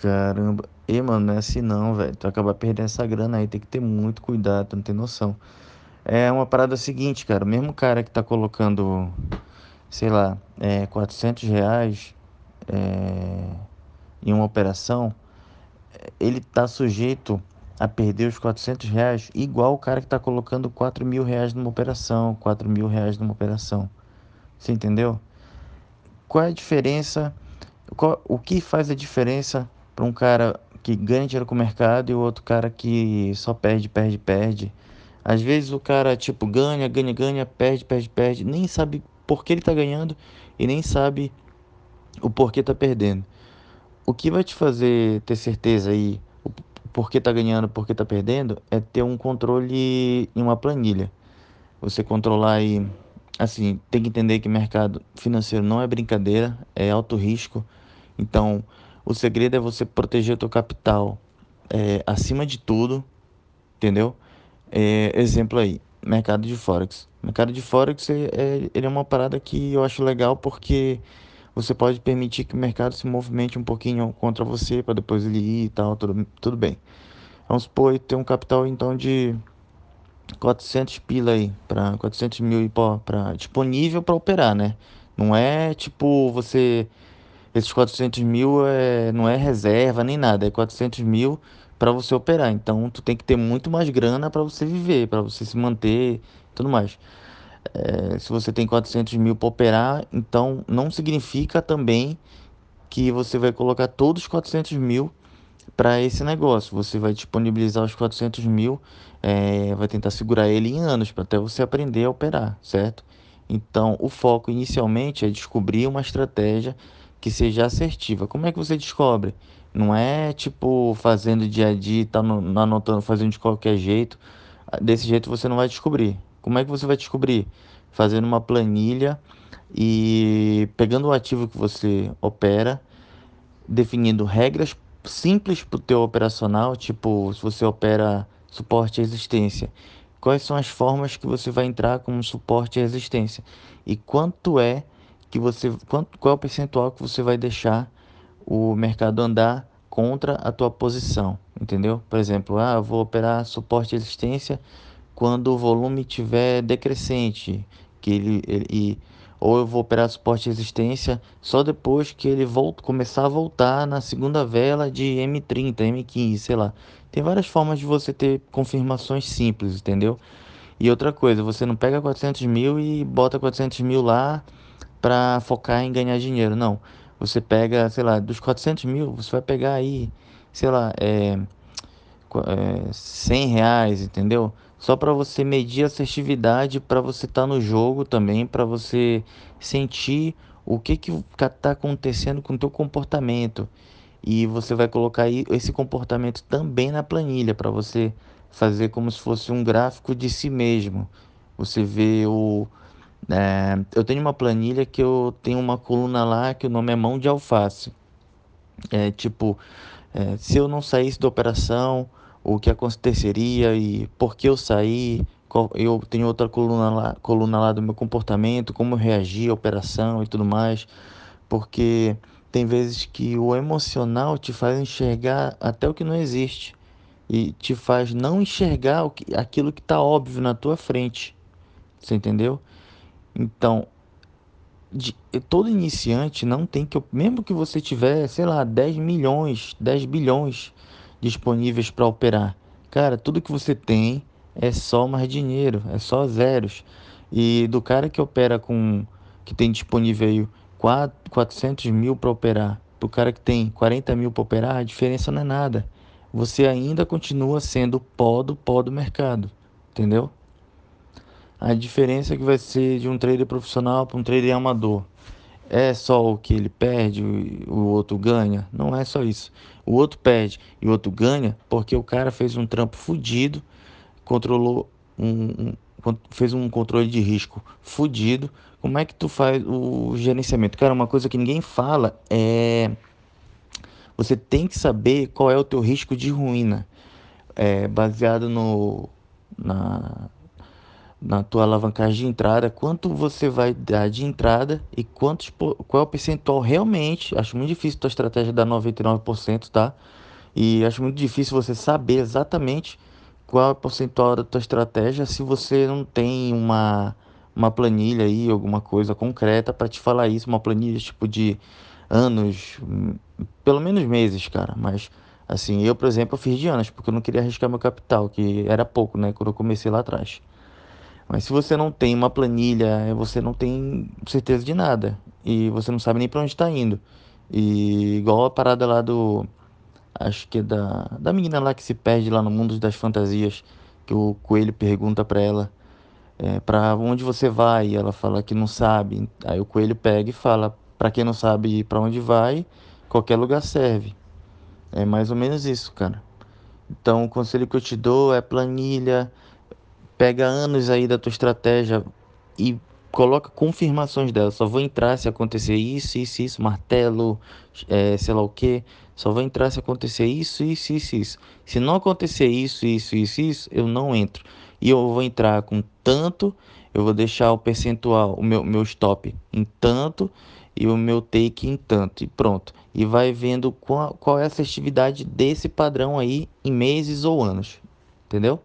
Caramba. E, mano, não é assim não, velho. Tu acaba perdendo essa grana aí, tem que ter muito cuidado, tu não tem noção. É uma parada seguinte, cara. Mesmo cara que tá colocando, sei lá, é, 400 reais é, em uma operação, ele tá sujeito a perder os 400 reais igual o cara que tá colocando 4 mil reais numa operação, 4 mil reais numa operação. Você entendeu? Qual é a diferença? Qual, o que faz a diferença para um cara que ganha dinheiro com o mercado e o outro cara que só perde, perde, perde? Às vezes o cara, tipo, ganha, ganha, ganha, perde, perde, perde, nem sabe por que ele tá ganhando e nem sabe o porquê tá perdendo. O que vai te fazer ter certeza aí, o porquê tá ganhando, porquê tá perdendo, é ter um controle em uma planilha. Você controlar aí, assim, tem que entender que mercado financeiro não é brincadeira, é alto risco. Então, o segredo é você proteger o teu capital é, acima de tudo, entendeu? É, exemplo aí, mercado de Forex. Mercado de Forex é, é, ele é uma parada que eu acho legal porque você pode permitir que o mercado se movimente um pouquinho contra você para depois ele ir e tal, tudo, tudo bem. Vamos supor, ter um capital então de 400 pila aí, para 400 mil para disponível para operar, né? Não é tipo você, esses 400 mil é, não é reserva nem nada, é 400 mil para você operar. Então tu tem que ter muito mais grana para você viver, para você se manter, tudo mais. É, se você tem 400 mil para operar, então não significa também que você vai colocar todos os 400 mil para esse negócio. Você vai disponibilizar os 400 mil, é, vai tentar segurar ele em anos para até você aprender a operar, certo? Então, o foco inicialmente é descobrir uma estratégia que seja assertiva. Como é que você descobre? Não é tipo fazendo dia a dia, tá no, anotando, fazendo de qualquer jeito. Desse jeito você não vai descobrir. Como é que você vai descobrir? Fazendo uma planilha e pegando o ativo que você opera, definindo regras simples para o teu operacional, tipo se você opera suporte e resistência, quais são as formas que você vai entrar como suporte e resistência e quanto é que você, quanto, qual é o percentual que você vai deixar o mercado andar contra a tua posição, entendeu? Por exemplo, ah, eu vou operar suporte e resistência quando o volume tiver decrescente, que ele, ele ou eu vou operar suporte e resistência só depois que ele volta, começar a voltar na segunda vela de M30, M15, sei lá. Tem várias formas de você ter confirmações simples, entendeu? E outra coisa, você não pega 400 mil e bota 400 mil lá para focar em ganhar dinheiro, não. Você pega, sei lá, dos 400 mil, você vai pegar aí, sei lá, é, é 100 reais, entendeu? só para você medir a assertividade, para você estar tá no jogo também, para você sentir o que que está acontecendo com o teu comportamento. E você vai colocar aí esse comportamento também na planilha para você fazer como se fosse um gráfico de si mesmo. Você vê o é, eu tenho uma planilha que eu tenho uma coluna lá que o nome é mão de alface. É tipo, é, se eu não saísse da operação, o que aconteceria e por que eu saí. Eu tenho outra coluna lá, coluna lá do meu comportamento, como eu reagi à operação e tudo mais, porque tem vezes que o emocional te faz enxergar até o que não existe e te faz não enxergar o que, aquilo que está óbvio na tua frente. Você entendeu? Então, de, todo iniciante não tem que, mesmo que você tiver, sei lá, 10 milhões, 10 bilhões disponíveis para operar. Cara, tudo que você tem é só mais dinheiro, é só zeros. E do cara que opera com. que tem disponível 4, 400 mil para operar, para o cara que tem 40 mil para operar, a diferença não é nada. Você ainda continua sendo pó do pó do mercado, entendeu? A diferença é que vai ser de um trader profissional para um trader amador é só o que ele perde, o outro ganha? Não é só isso. O outro perde e o outro ganha porque o cara fez um trampo fudido, controlou um, um, fez um controle de risco fudido. Como é que tu faz o gerenciamento? Cara, uma coisa que ninguém fala é você tem que saber qual é o teu risco de ruína, é, baseado no na na tua alavancagem de entrada, quanto você vai dar de entrada e quantos, qual é o percentual realmente. Acho muito difícil tua estratégia dar 99%, tá? E acho muito difícil você saber exatamente qual é o percentual da tua estratégia se você não tem uma, uma planilha aí, alguma coisa concreta para te falar isso, uma planilha tipo de anos, pelo menos meses, cara, mas assim, eu, por exemplo, eu fiz de anos, porque eu não queria arriscar meu capital, que era pouco, né, quando eu comecei lá atrás. Mas se você não tem uma planilha, você não tem certeza de nada. E você não sabe nem para onde está indo. E igual a parada lá do. Acho que é da, da menina lá que se perde lá no mundo das fantasias. Que o coelho pergunta para ela: é, para onde você vai? E ela fala que não sabe. Aí o coelho pega e fala: para quem não sabe para onde vai, qualquer lugar serve. É mais ou menos isso, cara. Então, o conselho que eu te dou é planilha pega anos aí da tua estratégia e coloca confirmações dela. Só vou entrar se acontecer isso, isso, isso, martelo, é, sei lá o que. Só vou entrar se acontecer isso, isso, isso, isso. Se não acontecer isso, isso, isso, isso, eu não entro. E eu vou entrar com tanto, eu vou deixar o percentual, o meu, meu stop em tanto e o meu take em tanto. E pronto. E vai vendo qual, qual é a assertividade desse padrão aí em meses ou anos. Entendeu?